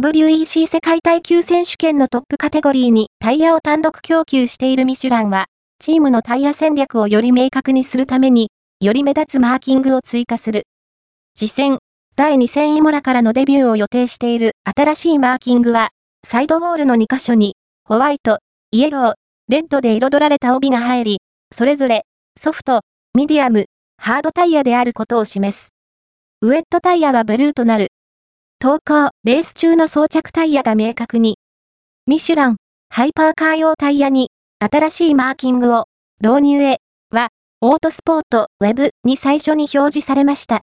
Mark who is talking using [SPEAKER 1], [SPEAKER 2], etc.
[SPEAKER 1] WEC 世界耐久選手権のトップカテゴリーにタイヤを単独供給しているミシュランは、チームのタイヤ戦略をより明確にするために、より目立つマーキングを追加する。次戦、第2戦イモラからのデビューを予定している新しいマーキングは、サイドウォールの2箇所に、ホワイト、イエロー、レッドで彩られた帯が入り、それぞれ、ソフト、ミディアム、ハードタイヤであることを示す。ウエットタイヤはブルーとなる。投稿、レース中の装着タイヤが明確に。ミシュラン、ハイパーカー用タイヤに、新しいマーキングを、導入へ、は、オートスポート、ウェブに最初に表示されました。